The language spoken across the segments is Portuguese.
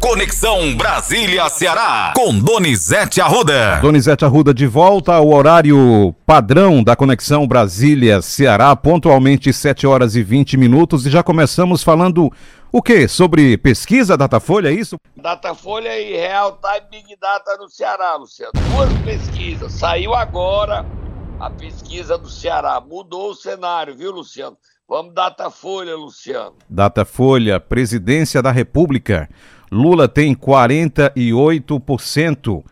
Conexão Brasília-Ceará, com Donizete Arruda. Donizete Arruda de volta ao horário padrão da Conexão Brasília-Ceará, pontualmente 7 horas e 20 minutos. E já começamos falando o quê? Sobre pesquisa Datafolha, é isso? Datafolha e Real Time Big Data no Ceará, Luciano. Duas pesquisas. Saiu agora a pesquisa do Ceará. Mudou o cenário, viu, Luciano? Vamos Datafolha, Luciano. Datafolha, Presidência da República. Lula tem 48%.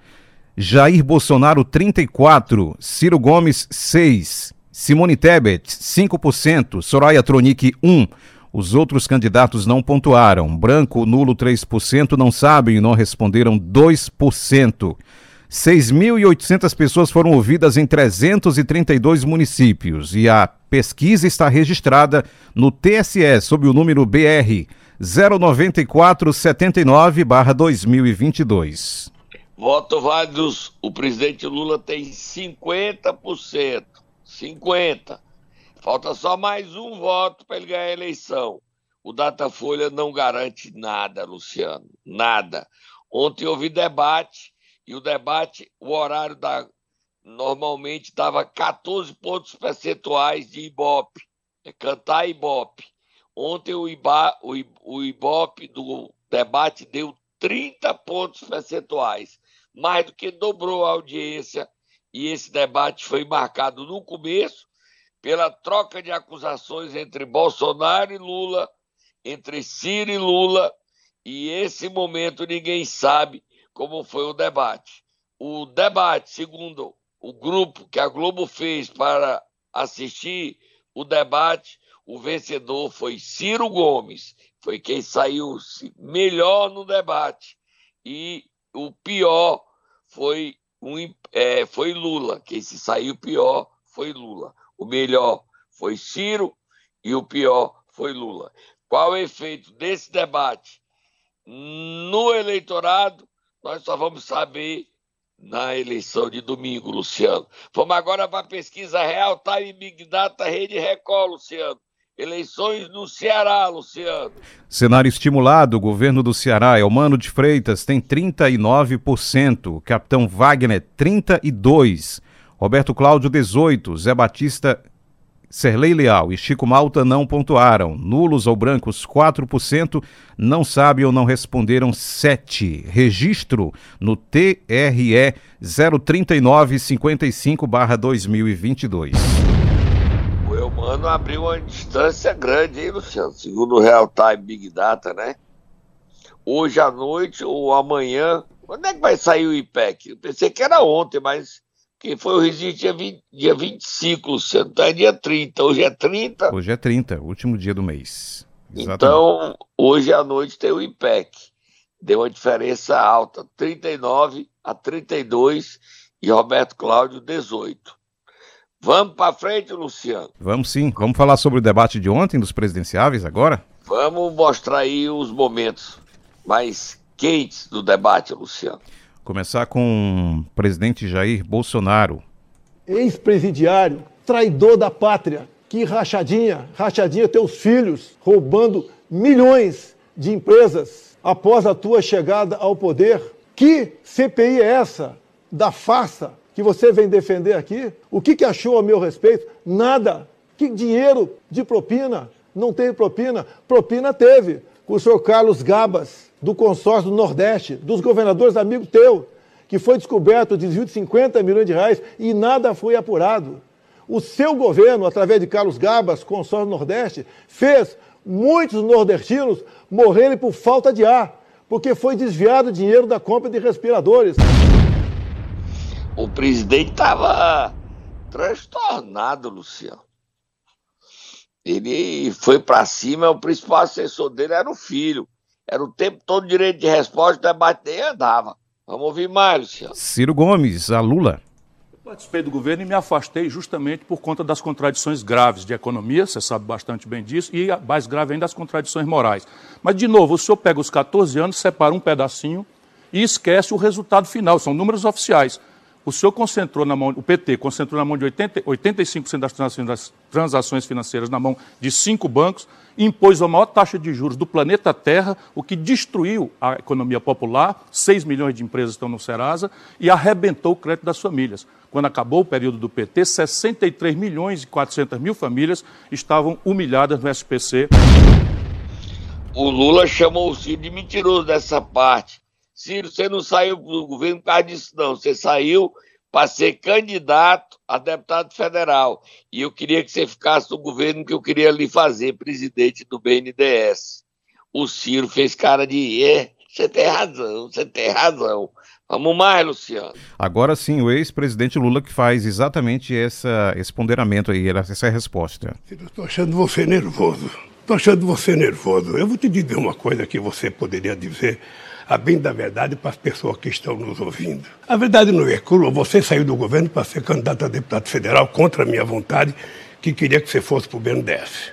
Jair Bolsonaro, 34%. Ciro Gomes, 6%. Simone Tebet, 5%. Soraya Tronic, 1%. Os outros candidatos não pontuaram. Branco, nulo, 3%. Não sabem e não responderam, 2%. 6.800 pessoas foram ouvidas em 332 municípios e a pesquisa está registrada no TSE sob o número BR 09479-2022. Voto válidos, o presidente Lula tem 50%. 50%. Falta só mais um voto para ele ganhar a eleição. O Datafolha não garante nada, Luciano. Nada. Ontem houve debate e o debate, o horário da normalmente dava 14 pontos percentuais de Ibope, é cantar Ibope. Ontem o, Iba, o, o Ibope do debate deu 30 pontos percentuais, mais do que dobrou a audiência, e esse debate foi marcado no começo pela troca de acusações entre Bolsonaro e Lula, entre Ciro e Lula, e esse momento ninguém sabe como foi o debate. O debate, segundo o grupo que a Globo fez para assistir o debate, o vencedor foi Ciro Gomes, foi quem saiu melhor no debate. E o pior foi, um, é, foi Lula, quem se saiu pior foi Lula. O melhor foi Ciro e o pior foi Lula. Qual é o efeito desse debate no eleitorado? Nós só vamos saber na eleição de domingo, Luciano. Vamos agora para a pesquisa Real Time Big Data Rede Record, Luciano. Eleições no Ceará, Luciano. Cenário estimulado, o governo do Ceará, Elmano de Freitas, tem 39%, Capitão Wagner, 32%, Roberto Cláudio, 18%, Zé Batista, Serlei Leal e Chico Malta não pontuaram. Nulos ou brancos 4%, não sabem ou não responderam 7%. Registro no TRE 03955-2022. O Eumano abriu uma distância grande, hein, Luciano? Segundo o Real Time Big Data, né? Hoje à noite ou amanhã. Quando é que vai sair o IPEC? Eu pensei que era ontem, mas que foi o registro dia, 20, dia 25, Luciano. É dia 30. Hoje é 30. Hoje é 30, último dia do mês. Exatamente. Então, hoje à noite tem o IPEC. Deu uma diferença alta, 39 a 32 e Roberto Cláudio, 18. Vamos para frente, Luciano? Vamos sim. Vamos falar sobre o debate de ontem dos presidenciáveis agora? Vamos mostrar aí os momentos mais quentes do debate, Luciano. Começar com o presidente Jair Bolsonaro. Ex-presidiário, traidor da pátria, que rachadinha, rachadinha teus filhos, roubando milhões de empresas após a tua chegada ao poder. Que CPI é essa da farsa que você vem defender aqui? O que, que achou a meu respeito? Nada. Que dinheiro de propina? Não teve propina? Propina teve. Com o senhor Carlos Gabas, do consórcio do Nordeste, dos governadores amigos teu, que foi descoberto o desvio de 50 milhões de reais e nada foi apurado. O seu governo, através de Carlos Gabas, consórcio do Nordeste, fez muitos nordestinos morrerem por falta de ar, porque foi desviado dinheiro da compra de respiradores. O presidente estava transtornado, Luciano. Ele foi para cima, o principal assessor dele era o filho. Era o tempo todo direito de resposta, o debate nem andava. Vamos ouvir mais, Luciano. Ciro Gomes, a Lula. Eu participei do governo e me afastei justamente por conta das contradições graves de economia, você sabe bastante bem disso, e mais grave ainda as contradições morais. Mas, de novo, o senhor pega os 14 anos, separa um pedacinho e esquece o resultado final, são números oficiais. O senhor concentrou na mão, o PT concentrou na mão de 80, 85% das transações, das transações financeiras na mão de cinco bancos, impôs a maior taxa de juros do planeta Terra, o que destruiu a economia popular, 6 milhões de empresas estão no Serasa, e arrebentou o crédito das famílias. Quando acabou o período do PT, 63 milhões e 400 mil famílias estavam humilhadas no SPC. O Lula chamou o Ciro de mentiroso dessa parte. Ciro, você não saiu do governo por causa disso, não. Você saiu para ser candidato a deputado federal. E eu queria que você ficasse no governo que eu queria lhe fazer presidente do BNDES. O Ciro fez cara de, é, você tem razão, você tem razão. Vamos mais, Luciano. Agora sim, o ex-presidente Lula que faz exatamente essa, esse ponderamento aí, essa é resposta. Estou achando você nervoso. Estou achando você nervoso. Eu vou te dizer uma coisa que você poderia dizer a bem da verdade para as pessoas que estão nos ouvindo. A verdade não é crua. Você saiu do governo para ser candidato a deputado federal contra a minha vontade, que queria que você fosse para o BNDES.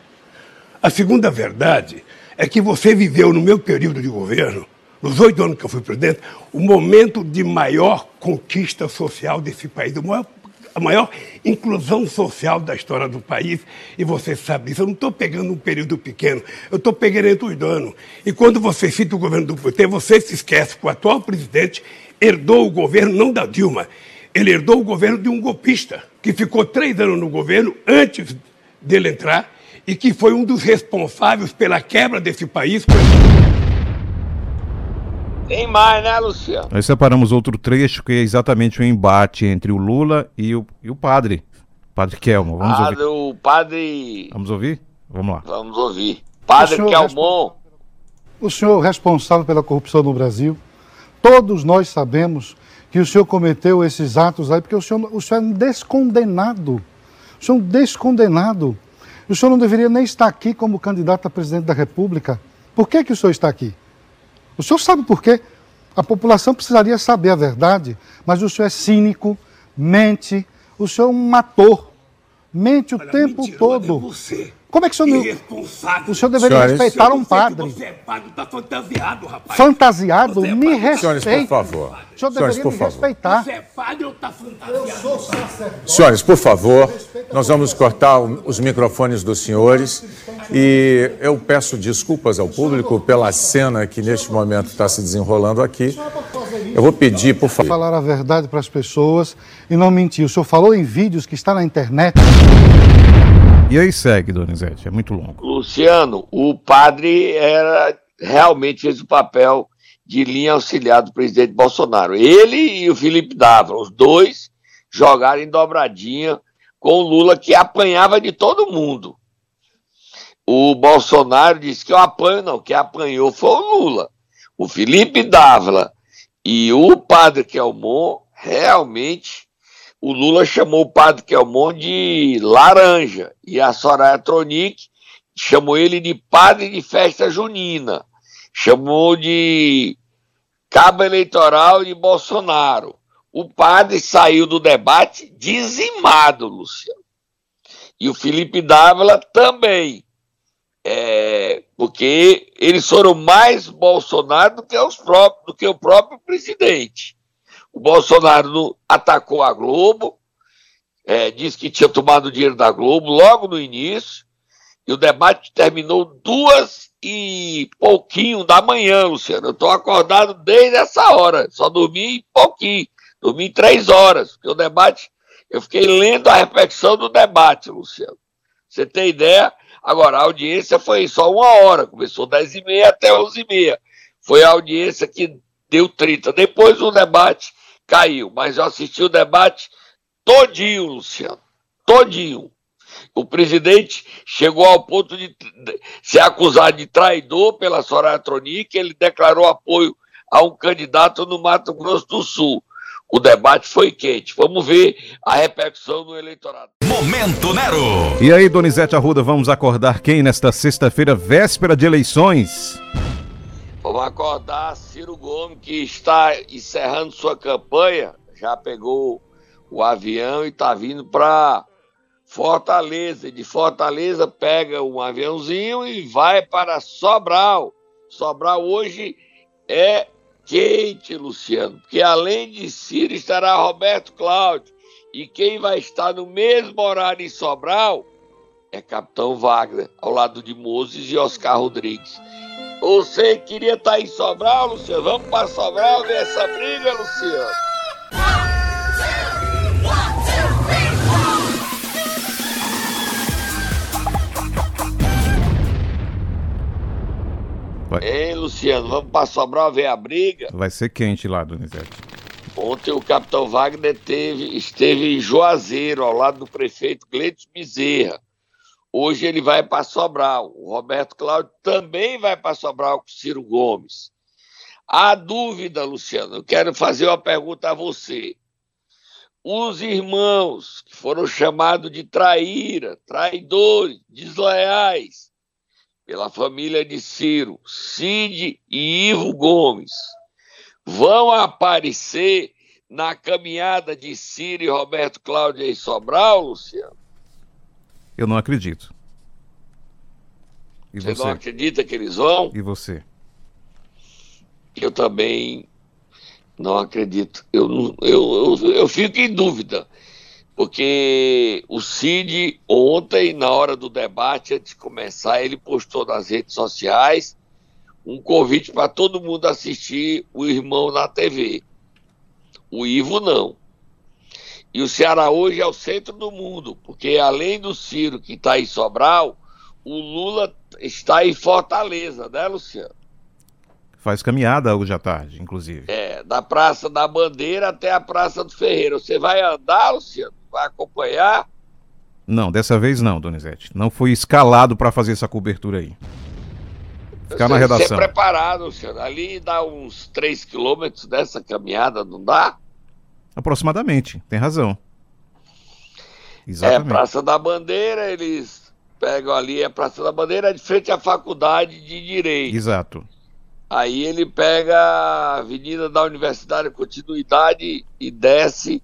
A segunda verdade é que você viveu no meu período de governo nos oito anos que eu fui presidente, o momento de maior conquista social desse país, maior, a maior inclusão social da história do país, e você sabe disso. Eu não estou pegando um período pequeno, eu estou pegando os anos. E quando você cita o governo do PT, você se esquece que o atual presidente herdou o governo não da Dilma, ele herdou o governo de um golpista, que ficou três anos no governo antes dele entrar e que foi um dos responsáveis pela quebra desse país. Tem mais, né, Luciano? Nós separamos outro trecho que é exatamente o embate entre o Lula e o, e o padre. Padre Kelmo. Vamos ah, ouvir. o padre. Vamos ouvir? Vamos lá. Vamos ouvir. Padre O senhor Kelmon. O senhor responsável pela corrupção no Brasil, todos nós sabemos que o senhor cometeu esses atos aí, porque o senhor, o senhor é um descondenado. O senhor é um descondenado. O senhor não deveria nem estar aqui como candidato a presidente da República. Por que, que o senhor está aqui? O senhor sabe por quê? A população precisaria saber a verdade, mas o senhor é cínico, mente, o senhor é um ator, mente o Olha, tempo todo. É você. Como é que o senhor não. Irresponsável. O senhor deveria Senhores. respeitar um Eu padre. Você é padre, tá fantasiado, rapaz. Fantasiado, Você é me respeita. Senhores, por favor. O senhor Senhores, deveria por me favor. respeitar. Você é padre ou tá fantasiado? Senhores, por favor, nós vamos cortar os microfones dos senhores e eu peço desculpas ao público pela cena que neste momento está se desenrolando aqui. Eu vou pedir, por favor. Falar a verdade para as pessoas e não mentir. O senhor falou em vídeos que está na internet. E aí segue, Donizete, é muito longo. Luciano, o padre era realmente fez o papel de linha auxiliar do presidente Bolsonaro. Ele e o Felipe Dávila, os dois jogaram em dobradinha com o Lula, que apanhava de todo mundo. O Bolsonaro disse que eu apanho, não, que apanhou foi o Lula. O Felipe Dávila e o padre Kelmon, realmente, o Lula chamou o padre Kelmon de laranja e a Soraya Tronic chamou ele de padre de festa junina, chamou de cabo eleitoral de Bolsonaro. O padre saiu do debate dizimado, Luciano. E o Felipe Dávila também. É, porque eles foram mais Bolsonaro do que, os próprios, do que o próprio presidente. O Bolsonaro atacou a Globo, é, disse que tinha tomado dinheiro da Globo logo no início, e o debate terminou duas e pouquinho da manhã, Luciano. Eu estou acordado desde essa hora, só dormi pouquinho, dormi três horas, porque o debate, eu fiquei lendo a repetição do debate, Luciano. Você tem ideia? Agora, a audiência foi só uma hora, começou 10 e meia até 11 e meia. Foi a audiência que deu 30. Depois o debate caiu, mas eu assisti o debate todinho, Luciano, todinho. O presidente chegou ao ponto de ser acusado de traidor pela Soraya Tronic, ele declarou apoio a um candidato no Mato Grosso do Sul. O debate foi quente. Vamos ver a repercussão no eleitorado. Momento Nero. E aí, Donizete Arruda, vamos acordar quem nesta sexta-feira, véspera de eleições? Vamos acordar Ciro Gomes, que está encerrando sua campanha, já pegou o avião e está vindo para Fortaleza. De Fortaleza pega um aviãozinho e vai para Sobral. Sobral hoje é quente, Luciano, porque além de Ciro estará Roberto Cláudio. E quem vai estar no mesmo horário em Sobral é Capitão Wagner, ao lado de Moses e Oscar Rodrigues. Você queria estar em Sobral, Luciano? Vamos para Sobral ver essa briga, Luciano? Vai. Ei, Luciano, vamos para Sobral ver a briga? Vai ser quente lá, Donizete. Ontem o capitão Wagner teve, esteve em Juazeiro, ao lado do prefeito Gleitos Bezerra. Hoje ele vai para Sobral. O Roberto Cláudio também vai para Sobral com Ciro Gomes. Há dúvida, Luciano, eu quero fazer uma pergunta a você. Os irmãos que foram chamados de traíra, traidores, desleais, pela família de Ciro, Cid e Ivo Gomes, vão aparecer na caminhada de Ciro e Roberto Cláudio em Sobral, Luciano? Eu não acredito. E Você você? não acredita que eles vão? E você? Eu também não acredito. Eu, eu, eu, eu fico em dúvida. Porque o Cid, ontem, na hora do debate, antes de começar, ele postou nas redes sociais um convite para todo mundo assistir o irmão na TV. O Ivo não. E o Ceará hoje é o centro do mundo, porque além do Ciro que está em Sobral, o Lula está em Fortaleza, né, Luciano? Faz caminhada hoje à tarde, inclusive. É, da Praça da Bandeira até a Praça do Ferreira. Você vai andar, Luciano? Vai acompanhar? Não, dessa vez não, Donizete. Não fui escalado para fazer essa cobertura aí. Ficar na redação. Ser preparado, Luciano. Ali dá uns 3 quilômetros dessa caminhada, não dá? Aproximadamente, tem razão. É, Exatamente. Praça da Bandeira, eles pegam ali, é Praça da Bandeira, é de frente à Faculdade de Direito. Exato. Aí ele pega a Avenida da Universidade Continuidade e desce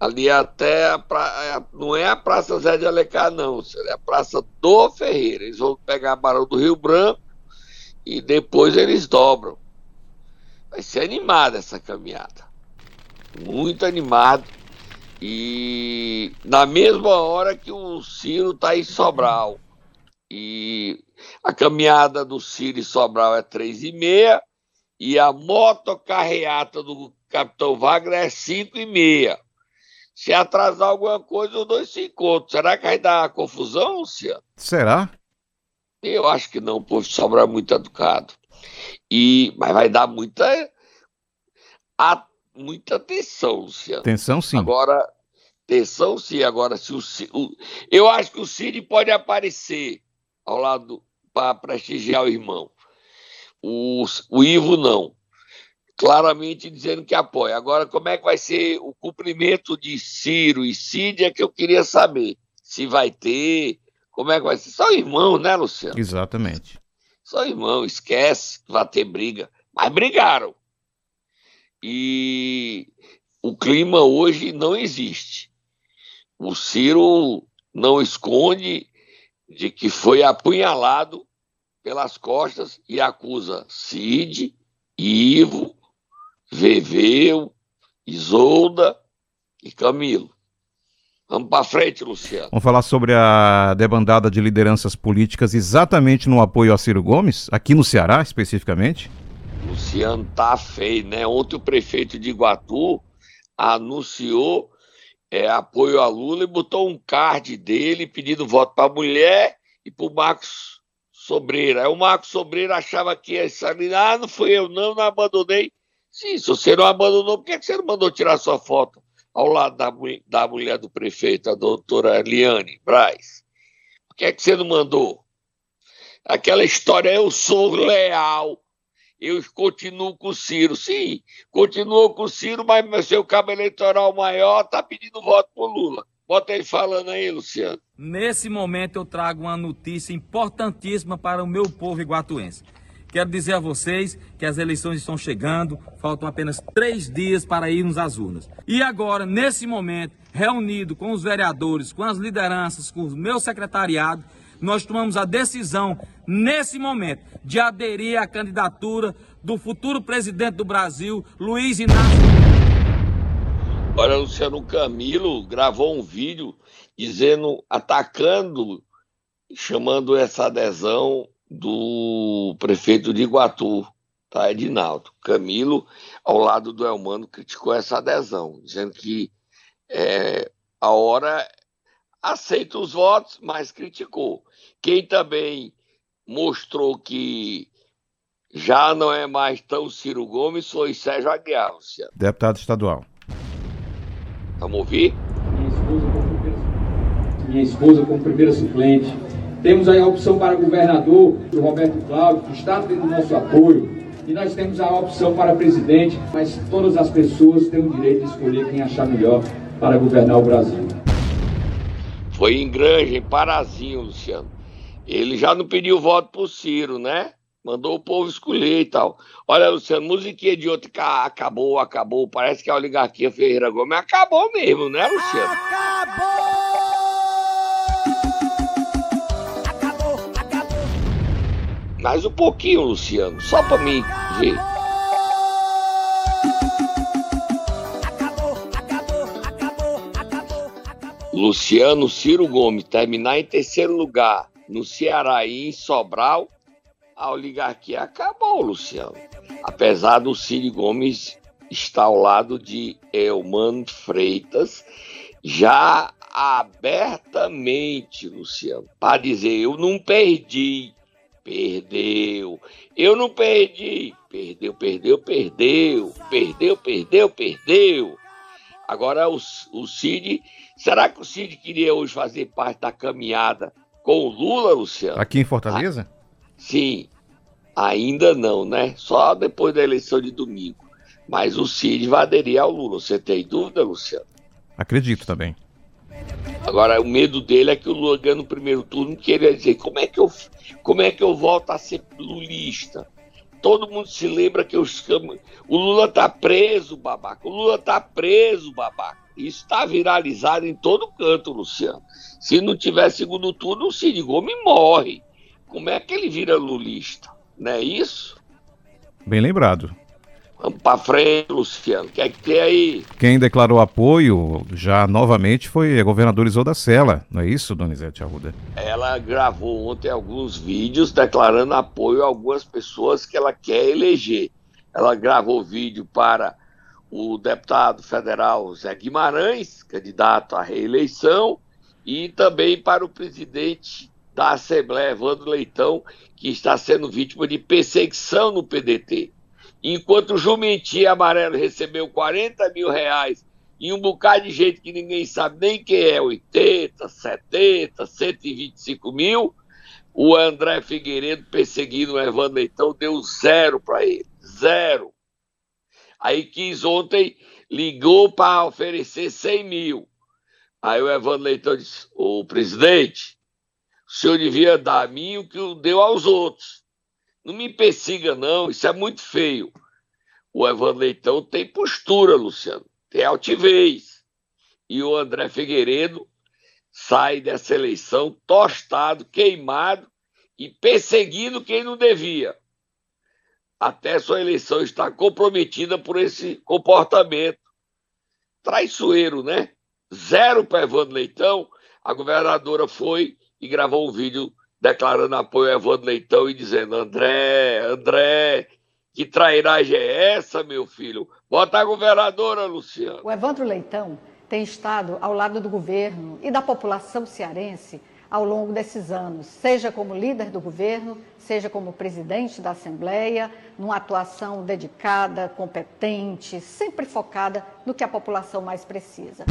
ali até a pra... não é a Praça Zé de Alencar, não, é a Praça do Ferreira. Eles vão pegar a Barão do Rio Branco e depois eles dobram. Vai ser animada essa caminhada. Muito animado. E na mesma hora que o Ciro está em Sobral. E a caminhada do Ciro em Sobral é três e meia e a motocarreata do Capitão Wagner é cinco e meia. Se atrasar alguma coisa, os dois se encontram. Será que vai dar confusão, Luciano? Será? Eu acho que não, o povo de Sobral é muito educado. E, mas vai dar muita, a- muita tensão, Luciano. Atenção sim. Agora, tensão sim. Agora, se o, o- eu acho que o Cid pode aparecer ao lado para prestigiar o irmão. O, o Ivo não. Claramente dizendo que apoia. Agora, como é que vai ser o cumprimento de Ciro e Cid é que eu queria saber. Se vai ter, como é que vai ser. São irmãos, né, Luciano? Exatamente. São irmãos, esquece que vai ter briga. Mas brigaram. E o clima hoje não existe. O Ciro não esconde de que foi apunhalado pelas costas e acusa Cid, Ivo, Veveu, Isolda e Camilo. Vamos para frente, Luciano. Vamos falar sobre a debandada de lideranças políticas exatamente no apoio a Ciro Gomes, aqui no Ceará especificamente. Luciano tá feio, né? Ontem o prefeito de Iguatu anunciou é, apoio a Lula e botou um card dele pedindo voto para a mulher e para o Marcos Sobreira. Aí o Marcos Sobreira achava que ia sair, ah, não fui eu, não, não abandonei. Sim, se você não abandonou, por que você não mandou tirar sua foto ao lado da, da mulher do prefeito, a doutora Eliane Braz? Por que, que você não mandou? Aquela história, eu sou leal, eu continuo com o Ciro. Sim, continuou com o Ciro, mas meu seu cabo eleitoral maior está pedindo voto pro Lula. Bota ele falando aí, Luciano. Nesse momento eu trago uma notícia importantíssima para o meu povo iguatuense. Quero dizer a vocês que as eleições estão chegando, faltam apenas três dias para irmos às urnas. E agora, nesse momento, reunido com os vereadores, com as lideranças, com o meu secretariado, nós tomamos a decisão, nesse momento, de aderir à candidatura do futuro presidente do Brasil, Luiz Inácio. Olha, Luciano Camilo gravou um vídeo dizendo, atacando, chamando essa adesão do prefeito de Iguatu, tá, Edinaldo. Camilo, ao lado do Elmano, criticou essa adesão, dizendo que é, a hora aceita os votos, mas criticou. Quem também mostrou que já não é mais tão Ciro Gomes foi Sérgio Aguiar, Luciano. Deputado estadual. Vamos ouvir? Minha esposa como primeira suplente. Temos aí a opção para governador, o Roberto Cláudio, que está tendo nosso apoio. E nós temos a opção para presidente, mas todas as pessoas têm o direito de escolher quem achar melhor para governar o Brasil. Foi em Granja, em Parazinho, Luciano. Ele já não pediu voto pro Ciro, né? Mandou o povo escolher e tal. Olha, Luciano, musiquinha de outro acabou, acabou. Parece que a oligarquia Ferreira Gomes acabou mesmo, né, Luciano? Acabou! Acabou, acabou. Mais um pouquinho, Luciano, só pra mim ver. Luciano Ciro Gomes terminar em terceiro lugar no Ceará e em Sobral, a oligarquia acabou, Luciano. Apesar do Ciro Gomes estar ao lado de Elmano Freitas, já abertamente, Luciano, para dizer: eu não perdi, perdeu. Eu não perdi, perdeu, perdeu, perdeu, perdeu, perdeu, perdeu. Agora o, o Cid, será que o Cid queria hoje fazer parte da caminhada com o Lula, Luciano? Aqui em Fortaleza? Ah, sim, ainda não, né? Só depois da eleição de domingo. Mas o Cid vai aderir ao Lula. Você tem dúvida, Luciano? Acredito também. Agora, o medo dele é que o Lula ganhe no primeiro turno, queria dizer, como é que eu, como é que eu volto a ser lulista? Todo mundo se lembra que os o Lula tá preso, babaca. O Lula tá preso, babaca. Isso está viralizado em todo canto, Luciano. Se não tiver segundo turno, o Cid Gomes morre. Como é que ele vira lulista? Não é isso? Bem lembrado. Vamos para frente, Luciano. O que é que tem aí? Quem declarou apoio já novamente foi a governadora Isolda Sela, não é isso, Donizete Arruda? Ela gravou ontem alguns vídeos declarando apoio a algumas pessoas que ela quer eleger. Ela gravou vídeo para o deputado federal Zé Guimarães, candidato à reeleição, e também para o presidente da Assembleia, Evandro Leitão, que está sendo vítima de perseguição no PDT. Enquanto o Jumentia Amarelo recebeu 40 mil reais e um bocado de gente que ninguém sabe nem quem é, 80, 70, 125 mil, o André Figueiredo, perseguindo o Evandro Leitão, deu zero para ele. Zero. Aí quis ontem, ligou para oferecer 100 mil. Aí o Evandro Leitão disse: Ô presidente, o senhor devia dar a mim o que deu aos outros. Não me persiga, não, isso é muito feio. O Evandro Leitão tem postura, Luciano, tem altivez. E o André Figueiredo sai dessa eleição tostado, queimado e perseguindo quem não devia. Até sua eleição está comprometida por esse comportamento traiçoeiro, né? Zero para Evandro Leitão. A governadora foi e gravou um vídeo declarando apoio a Evandro Leitão e dizendo: André, André, que trairagem é essa, meu filho? Bota a governadora, Luciano. O Evandro Leitão tem estado ao lado do governo e da população cearense ao longo desses anos, seja como líder do governo, seja como presidente da Assembleia, numa atuação dedicada, competente, sempre focada no que a população mais precisa.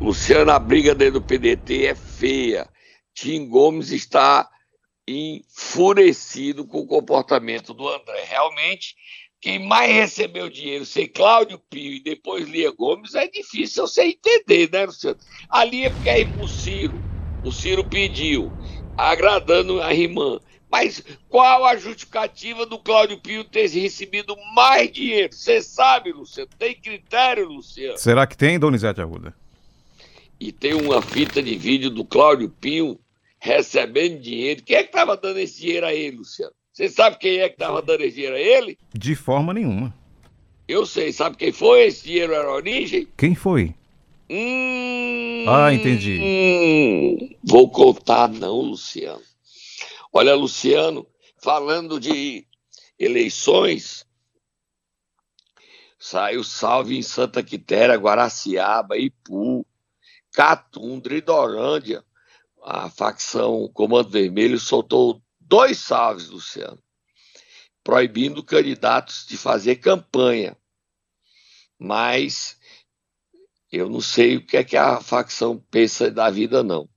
Luciano, a briga dentro do PDT é feia. Tim Gomes está enfurecido com o comportamento do André. Realmente, quem mais recebeu dinheiro, ser Cláudio Pio e depois Lia Gomes, é difícil você entender, né, Luciano? Ali é porque é Ciro. O Ciro pediu, agradando a irmã. Mas qual a justificativa do Cláudio Pio ter recebido mais dinheiro? Você sabe, Luciano? Tem critério, Luciano? Será que tem, Donizete Arruda? E tem uma fita de vídeo do Cláudio Pio recebendo dinheiro. Quem é que estava dando esse dinheiro a ele, Luciano? Você sabe quem é que estava dando esse dinheiro a ele? De forma nenhuma. Eu sei, sabe quem foi? Esse dinheiro era a origem? Quem foi? Hum, Ah, entendi. hum, vou contar não, Luciano. Olha, Luciano, falando de eleições, saiu salve em Santa Quitéria, Guaraciaba, Ipu, Catundra e Dorândia. A facção Comando Vermelho soltou dois salves, Luciano, proibindo candidatos de fazer campanha. Mas eu não sei o que é que a facção pensa da vida, não.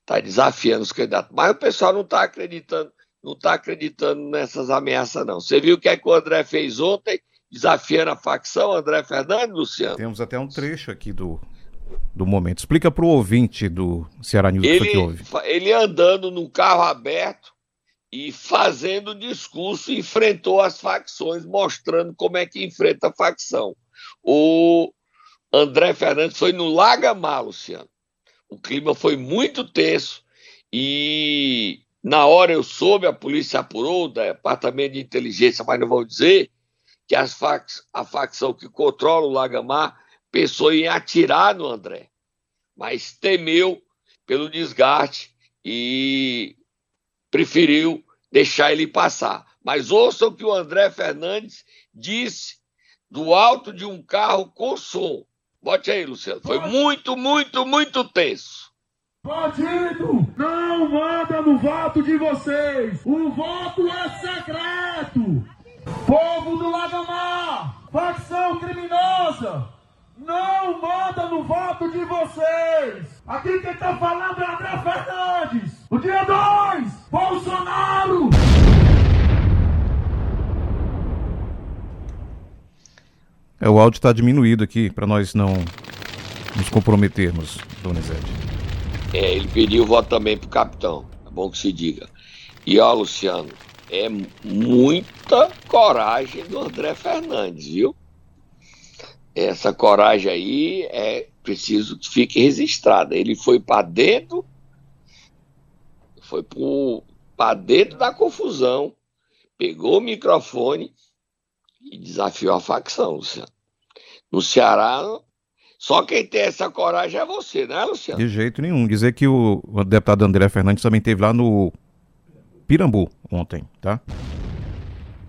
Está desafiando os candidatos. Mas o pessoal não está acreditando, não está acreditando nessas ameaças, não. Você viu o que é que o André fez ontem, desafiando a facção, André Fernandes, Luciano? Temos até um trecho aqui do, do momento. Explica para o ouvinte do Ceará News o que Ele, houve. ele andando num carro aberto e fazendo discurso, enfrentou as facções, mostrando como é que enfrenta a facção. O André Fernandes foi no Lagamar, Luciano. O clima foi muito tenso e na hora eu soube, a polícia apurou, o departamento de inteligência, mas não vou dizer, que as a facção que controla o Lagamar pensou em atirar no André, mas temeu pelo desgaste e preferiu deixar ele passar. Mas ouçam o que o André Fernandes disse do alto de um carro com som. Bote aí, Luciano. Foi muito, muito, muito tenso. Bandido, não manda no voto de vocês. O voto é secreto. Povo do Lagamar, facção criminosa, não manda no voto de vocês. Aqui quem tá falando é André Fernandes. O dia 2, Bolsonaro. É, o áudio está diminuído aqui para nós não nos comprometermos, Donizete. É, ele pediu voto também pro capitão. É bom que se diga. E ó, Luciano, é muita coragem do André Fernandes, viu? Essa coragem aí é preciso que fique registrada. Ele foi para dentro, foi para dentro da confusão, pegou o microfone e desafiou a facção, Luciano. No Ceará, só quem tem essa coragem é você, né, Luciano? De jeito nenhum. Dizer que o, o deputado André Fernandes também esteve lá no Pirambu ontem, tá?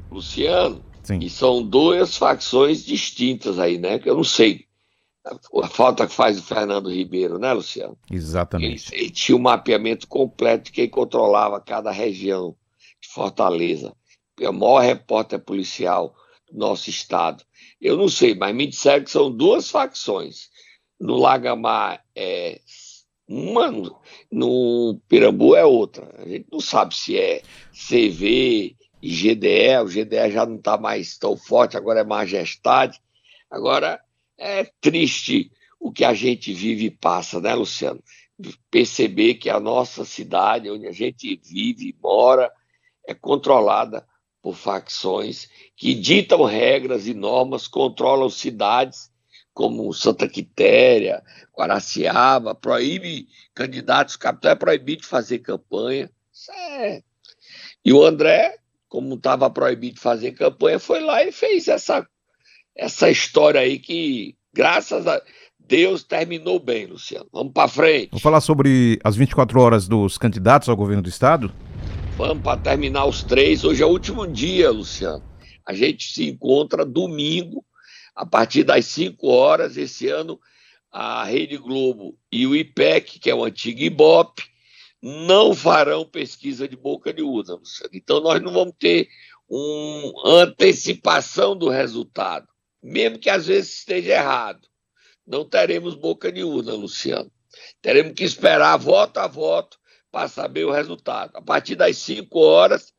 Luciano, Sim. e são duas facções distintas aí, né? Que eu não sei a falta que faz o Fernando Ribeiro, né, Luciano? Ele, Exatamente. ele tinha um mapeamento completo de quem controlava cada região de Fortaleza. É o maior repórter policial do nosso estado. Eu não sei, mas me disseram que são duas facções. No Lagamar é uma, no, Pirambu é outra. A gente não sabe se é CV e GDE. O GDE já não está mais tão forte, agora é Majestade. Agora é triste o que a gente vive e passa, né, Luciano? Perceber que a nossa cidade, onde a gente vive e mora, é controlada por facções que ditam regras e normas, controlam cidades como Santa Quitéria, Guaraciaba, proíbe candidatos, capitão é proibido de fazer campanha. É... E o André, como estava proibido de fazer campanha, foi lá e fez essa, essa história aí que, graças a Deus, terminou bem, Luciano. Vamos para frente. Vamos falar sobre as 24 horas dos candidatos ao governo do estado? Para terminar os três. Hoje é o último dia, Luciano. A gente se encontra domingo, a partir das 5 horas. Esse ano, a Rede Globo e o IPEC, que é o antigo IBOP, não farão pesquisa de boca de urna, Luciano. Então, nós não vamos ter uma antecipação do resultado, mesmo que às vezes esteja errado. Não teremos boca de urna, Luciano. Teremos que esperar voto a voto para saber o resultado. A partir das 5 horas,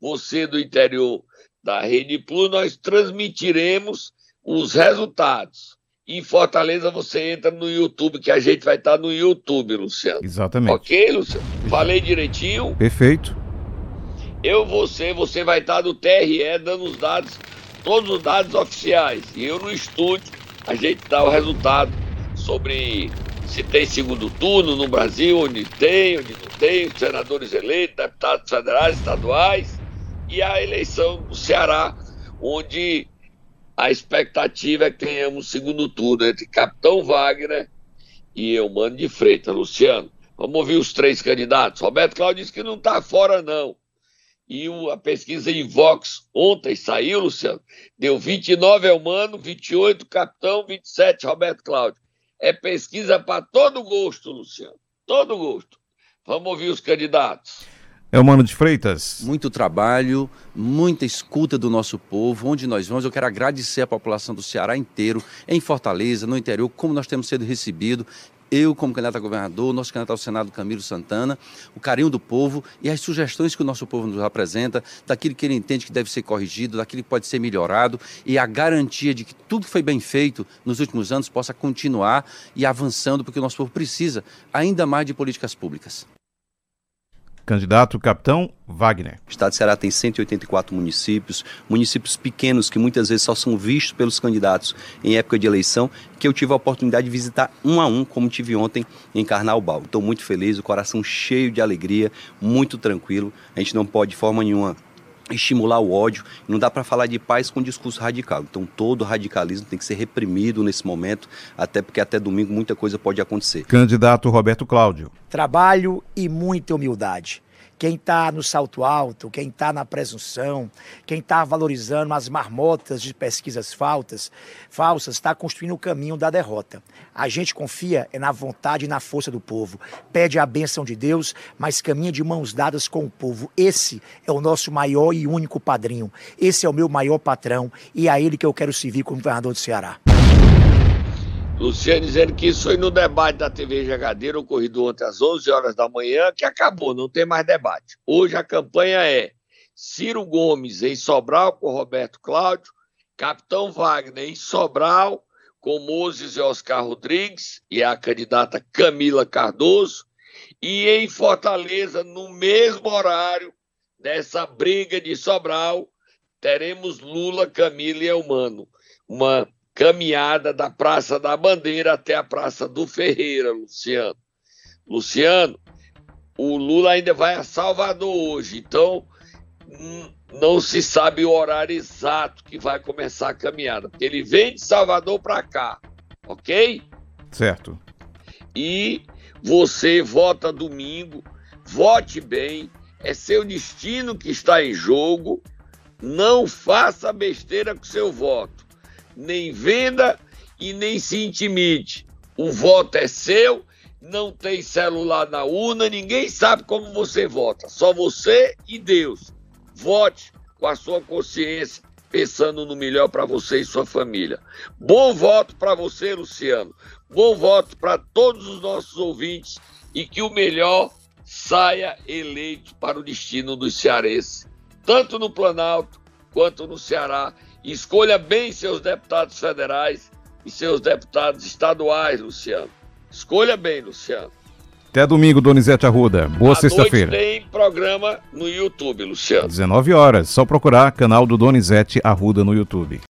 você do interior da Rede Plus, nós transmitiremos os resultados. Em Fortaleza, você entra no YouTube, que a gente vai estar no YouTube, Luciano. Exatamente. Ok, Luciano? Falei direitinho? Perfeito. Eu, você, você vai estar no TRE dando os dados, todos os dados oficiais. E eu no estúdio, a gente dá o resultado sobre se tem segundo turno no Brasil, onde tem, onde não tem, senadores eleitos, deputados federais, estaduais, e a eleição do Ceará, onde a expectativa é que tenhamos segundo turno entre Capitão Wagner e Eumano de Freitas. Luciano, vamos ouvir os três candidatos. Roberto Cláudio disse que não está fora, não. E a pesquisa em Vox ontem saiu, Luciano, deu 29 Eumano, 28 Capitão, 27 Roberto Cláudio. É pesquisa para todo gosto, Luciano. Todo gosto. Vamos ouvir os candidatos. É o Mano de Freitas. Muito trabalho, muita escuta do nosso povo. Onde nós vamos, eu quero agradecer a população do Ceará inteiro, em Fortaleza, no interior, como nós temos sido recebidos eu como candidato a governador, nosso candidato ao Senado Camilo Santana, o carinho do povo e as sugestões que o nosso povo nos apresenta, daquilo que ele entende que deve ser corrigido, daquilo que pode ser melhorado e a garantia de que tudo que foi bem feito nos últimos anos possa continuar e avançando, porque o nosso povo precisa ainda mais de políticas públicas. Candidato capitão Wagner. O estado de Ceará tem 184 municípios, municípios pequenos que muitas vezes só são vistos pelos candidatos em época de eleição, que eu tive a oportunidade de visitar um a um, como tive ontem em Carnaubal. Estou muito feliz, o coração cheio de alegria, muito tranquilo. A gente não pode de forma nenhuma estimular o ódio. Não dá para falar de paz com discurso radical. Então todo radicalismo tem que ser reprimido nesse momento, até porque até domingo muita coisa pode acontecer. Candidato Roberto Cláudio. Trabalho e muita humildade quem está no salto alto, quem está na presunção, quem está valorizando as marmotas de pesquisas faltas, falsas, está construindo o caminho da derrota. A gente confia é na vontade e na força do povo, pede a bênção de Deus, mas caminha de mãos dadas com o povo. Esse é o nosso maior e único padrinho. Esse é o meu maior patrão e é a ele que eu quero servir como governador do Ceará. Luciano dizendo que isso foi no debate da TV Jagadeira, ocorrido ontem às 11 horas da manhã, que acabou, não tem mais debate. Hoje a campanha é Ciro Gomes em Sobral com Roberto Cláudio, Capitão Wagner em Sobral com Moses e Oscar Rodrigues e a candidata Camila Cardoso, e em Fortaleza, no mesmo horário dessa briga de Sobral, teremos Lula, Camila e Elmano. Uma caminhada da Praça da Bandeira até a Praça do Ferreira, Luciano. Luciano, o Lula ainda vai a Salvador hoje, então não se sabe o horário exato que vai começar a caminhada, porque ele vem de Salvador para cá, ok? Certo. E você vota domingo, vote bem, é seu destino que está em jogo, não faça besteira com seu voto nem venda e nem se intimide. O voto é seu, não tem celular na urna, ninguém sabe como você vota, só você e Deus. Vote com a sua consciência, pensando no melhor para você e sua família. Bom voto para você, Luciano. Bom voto para todos os nossos ouvintes e que o melhor saia eleito para o destino dos cearenses, tanto no Planalto quanto no Ceará Escolha bem seus deputados federais e seus deputados estaduais, Luciano. Escolha bem, Luciano. Até domingo, Donizete Arruda. Boa sexta-feira. tem programa no YouTube, Luciano. 19 horas. Só procurar canal do Donizete Arruda no YouTube.